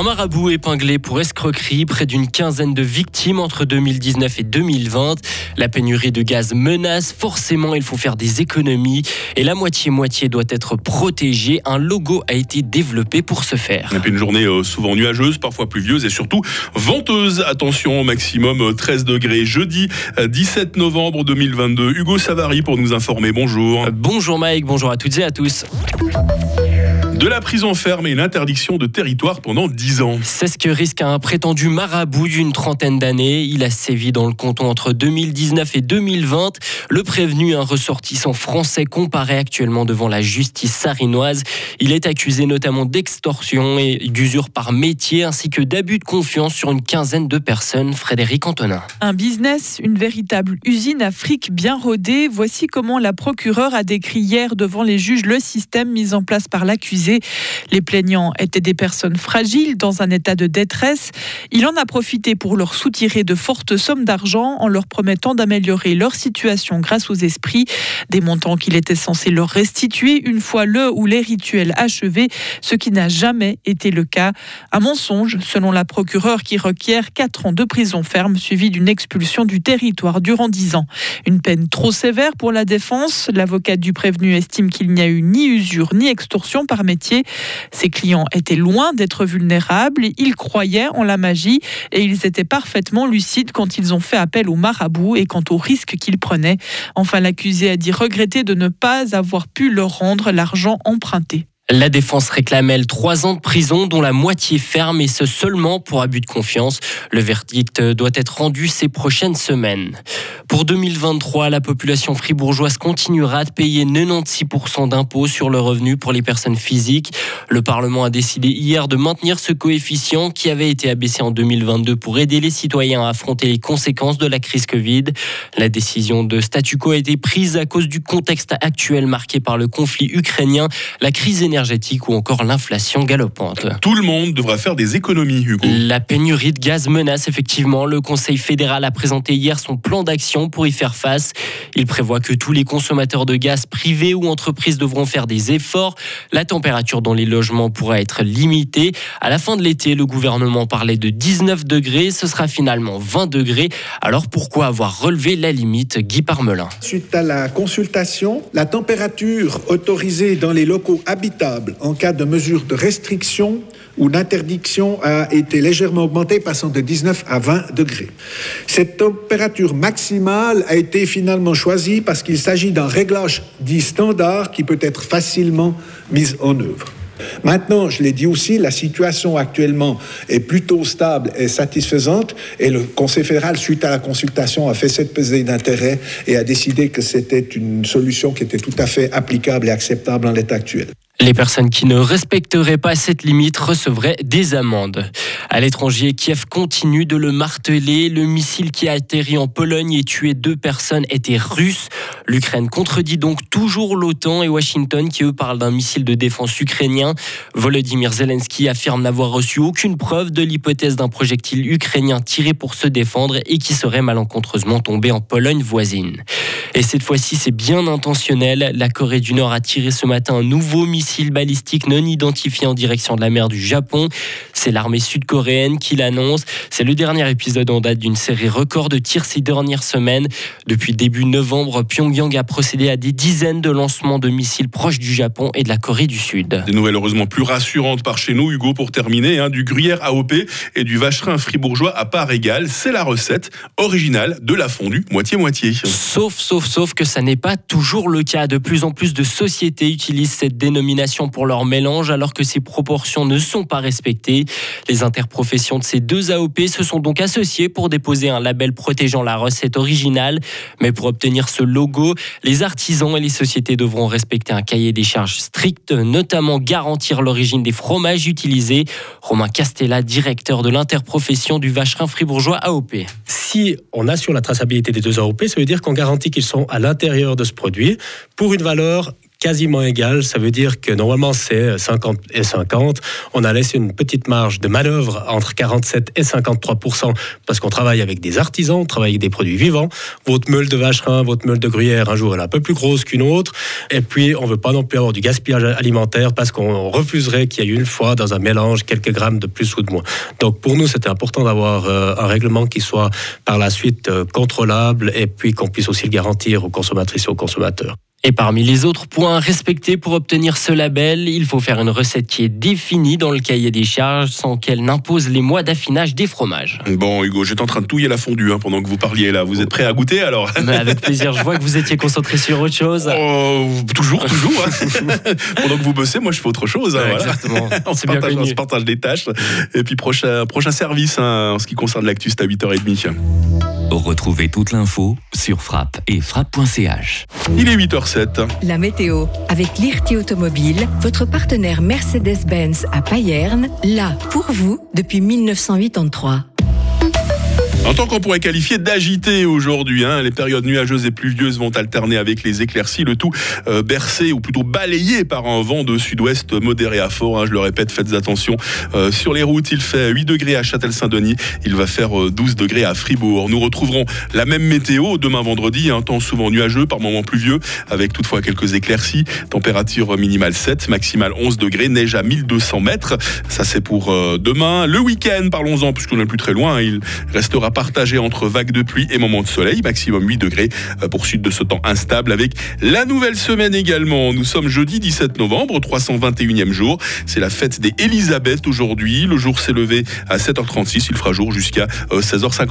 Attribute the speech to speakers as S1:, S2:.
S1: Un marabout épinglé pour escroquerie, près d'une quinzaine de victimes entre 2019 et 2020. La pénurie de gaz menace, forcément il faut faire des économies et la moitié-moitié doit être protégée. Un logo a été développé pour ce faire.
S2: une journée euh, souvent nuageuse, parfois pluvieuse et surtout venteuse. Attention, maximum 13 euh, degrés jeudi 17 euh, novembre 2022. Hugo Savary pour nous informer. Bonjour.
S1: Bonjour Mike, bonjour à toutes et à tous
S2: de la prison ferme et une interdiction de territoire pendant 10 ans.
S1: C'est ce que risque un prétendu marabout d'une trentaine d'années. Il a sévi dans le canton entre 2019 et 2020. Le prévenu, un ressortissant français, comparaît actuellement devant la justice sarinoise. Il est accusé notamment d'extorsion et d'usure par métier ainsi que d'abus de confiance sur une quinzaine de personnes. Frédéric Antonin.
S3: Un business, une véritable usine à fric bien rodée. Voici comment la procureure a décrit hier devant les juges le système mis en place par l'accusé les plaignants étaient des personnes fragiles dans un état de détresse. Il en a profité pour leur soutirer de fortes sommes d'argent en leur promettant d'améliorer leur situation grâce aux esprits, des montants qu'il était censé leur restituer une fois le ou les rituels achevés, ce qui n'a jamais été le cas. Un mensonge, selon la procureure qui requiert 4 ans de prison ferme suivi d'une expulsion du territoire durant 10 ans. Une peine trop sévère pour la défense. L'avocat du prévenu estime qu'il n'y a eu ni usure ni extorsion par métier ses clients étaient loin d'être vulnérables, ils croyaient en la magie et ils étaient parfaitement lucides quand ils ont fait appel au marabout et quant au risque qu'ils prenaient. Enfin, l'accusé a dit regretter de ne pas avoir pu leur rendre l'argent emprunté.
S1: La défense réclame, elle, trois ans de prison, dont la moitié ferme, et ce seulement pour abus de confiance. Le verdict doit être rendu ces prochaines semaines. Pour 2023, la population fribourgeoise continuera de payer 96% d'impôts sur le revenu pour les personnes physiques. Le Parlement a décidé hier de maintenir ce coefficient qui avait été abaissé en 2022 pour aider les citoyens à affronter les conséquences de la crise Covid. La décision de statu quo a été prise à cause du contexte actuel marqué par le conflit ukrainien, la crise énergétique énergétique ou encore l'inflation galopante.
S2: Tout le monde devra faire des économies, Hugo.
S1: La pénurie de gaz menace effectivement. Le Conseil fédéral a présenté hier son plan d'action pour y faire face. Il prévoit que tous les consommateurs de gaz privés ou entreprises devront faire des efforts. La température dans les logements pourra être limitée. À la fin de l'été, le gouvernement parlait de 19 degrés. Ce sera finalement 20 degrés. Alors pourquoi avoir relevé la limite, Guy Parmelin?
S4: Suite à la consultation, la température autorisée dans les locaux en cas de mesure de restriction ou d'interdiction a été légèrement augmentée, passant de 19 à 20 degrés. Cette température maximale a été finalement choisie parce qu'il s'agit d'un réglage dit standard qui peut être facilement mis en œuvre. Maintenant, je l'ai dit aussi, la situation actuellement est plutôt stable et satisfaisante et le Conseil fédéral, suite à la consultation, a fait cette pesée d'intérêt et a décidé que c'était une solution qui était tout à fait applicable et acceptable en l'état actuel.
S1: Les personnes qui ne respecteraient pas cette limite recevraient des amendes. À l'étranger, Kiev continue de le marteler. Le missile qui a atterri en Pologne et tué deux personnes était russe. L'Ukraine contredit donc toujours l'OTAN et Washington qui eux parlent d'un missile de défense ukrainien. Volodymyr Zelensky affirme n'avoir reçu aucune preuve de l'hypothèse d'un projectile ukrainien tiré pour se défendre et qui serait malencontreusement tombé en Pologne voisine. Et cette fois-ci, c'est bien intentionnel. La Corée du Nord a tiré ce matin un nouveau missile balistique non identifié en direction de la mer du Japon. C'est l'armée sud-coréenne qui l'annonce. C'est le dernier épisode en date d'une série record de tirs ces dernières semaines. Depuis début novembre, Pyongyang a procédé à des dizaines de lancements de missiles proches du Japon et de la Corée du Sud.
S2: Des nouvelles heureusement plus rassurantes par chez nous, Hugo, pour terminer. Hein, du gruyère AOP et du vacherin fribourgeois à part égale. C'est la recette originale de la fondue moitié-moitié.
S1: Sauf, sauf sauf, que ça n'est pas toujours le cas. De plus en plus de sociétés utilisent cette dénomination pour leur mélange alors que ces proportions ne sont pas respectées. Les interprofessions de ces deux AOP se sont donc associées pour déposer un label protégeant la recette originale. Mais pour obtenir ce logo, les artisans et les sociétés devront respecter un cahier des charges strict, notamment garantir l'origine des fromages utilisés. Romain Castella, directeur de l'interprofession du vacherin fribourgeois AOP.
S5: Si on assure la traçabilité des deux AOP, ça veut dire qu'on garantit qu'ils sont à l'intérieur de ce produit pour une valeur quasiment égale. Ça veut dire que normalement c'est 50 et 50. On a laissé une petite marge de manœuvre entre 47 et 53% parce qu'on travaille avec des artisans, on travaille avec des produits vivants. Votre meule de vacherin, votre meule de gruyère, un jour elle est un peu plus grosse qu'une autre. Et puis on veut pas non plus avoir du gaspillage alimentaire parce qu'on refuserait qu'il y ait une fois dans un mélange quelques grammes de plus ou de moins. Donc pour nous c'était important d'avoir euh, un règlement qui soit par la suite euh, contrôlable et puis qu'on puisse aussi le garantir aux consommatrices et aux consommateurs.
S1: Et parmi les autres points à respecter pour obtenir ce label, il faut faire une recette qui est définie dans le cahier des charges sans qu'elle n'impose les mois d'affinage des fromages.
S2: Bon, Hugo, j'étais en train de touiller la fondue hein, pendant que vous parliez là. Vous êtes prêt à goûter alors?
S1: Avec plaisir. Je vois que vous étiez concentré sur autre chose.
S2: Oh, toujours, toujours. Hein. pendant que vous bossez, moi je fais autre chose. Hein,
S1: exactement.
S2: on, se partage, on, se partage, les tâches. Et puis prochain, prochain service en ce qui concerne l'actu, c'est à 8h30.
S6: Retrouvez toute l'info sur frappe et frappe.ch.
S2: Il est 8h07.
S7: La météo avec l'IRT Automobile, votre partenaire Mercedes-Benz à Payerne, là pour vous depuis 1983.
S2: En tant qu'on pourrait qualifier d'agité aujourd'hui, hein, les périodes nuageuses et pluvieuses vont alterner avec les éclaircies, le tout euh, bercé ou plutôt balayé par un vent de sud-ouest modéré à fort. Hein, je le répète, faites attention. Euh, sur les routes, il fait 8 degrés à Châtel-Saint-Denis, il va faire 12 euh, degrés à Fribourg. Nous retrouverons la même météo demain vendredi, un temps souvent nuageux, par moments pluvieux, avec toutefois quelques éclaircies. Température minimale 7, maximale 11 degrés, neige à 1200 mètres. Ça c'est pour demain. Le week-end, parlons-en, puisqu'on n'est plus très loin, hein, il restera partagé entre vagues de pluie et moments de soleil, maximum 8 degrés euh, pour suite de ce temps instable avec la nouvelle semaine également. Nous sommes jeudi 17 novembre, 321e jour. C'est la fête des Élisabeth aujourd'hui. Le jour s'est levé à 7h36. Il fera jour jusqu'à 16h50. Euh,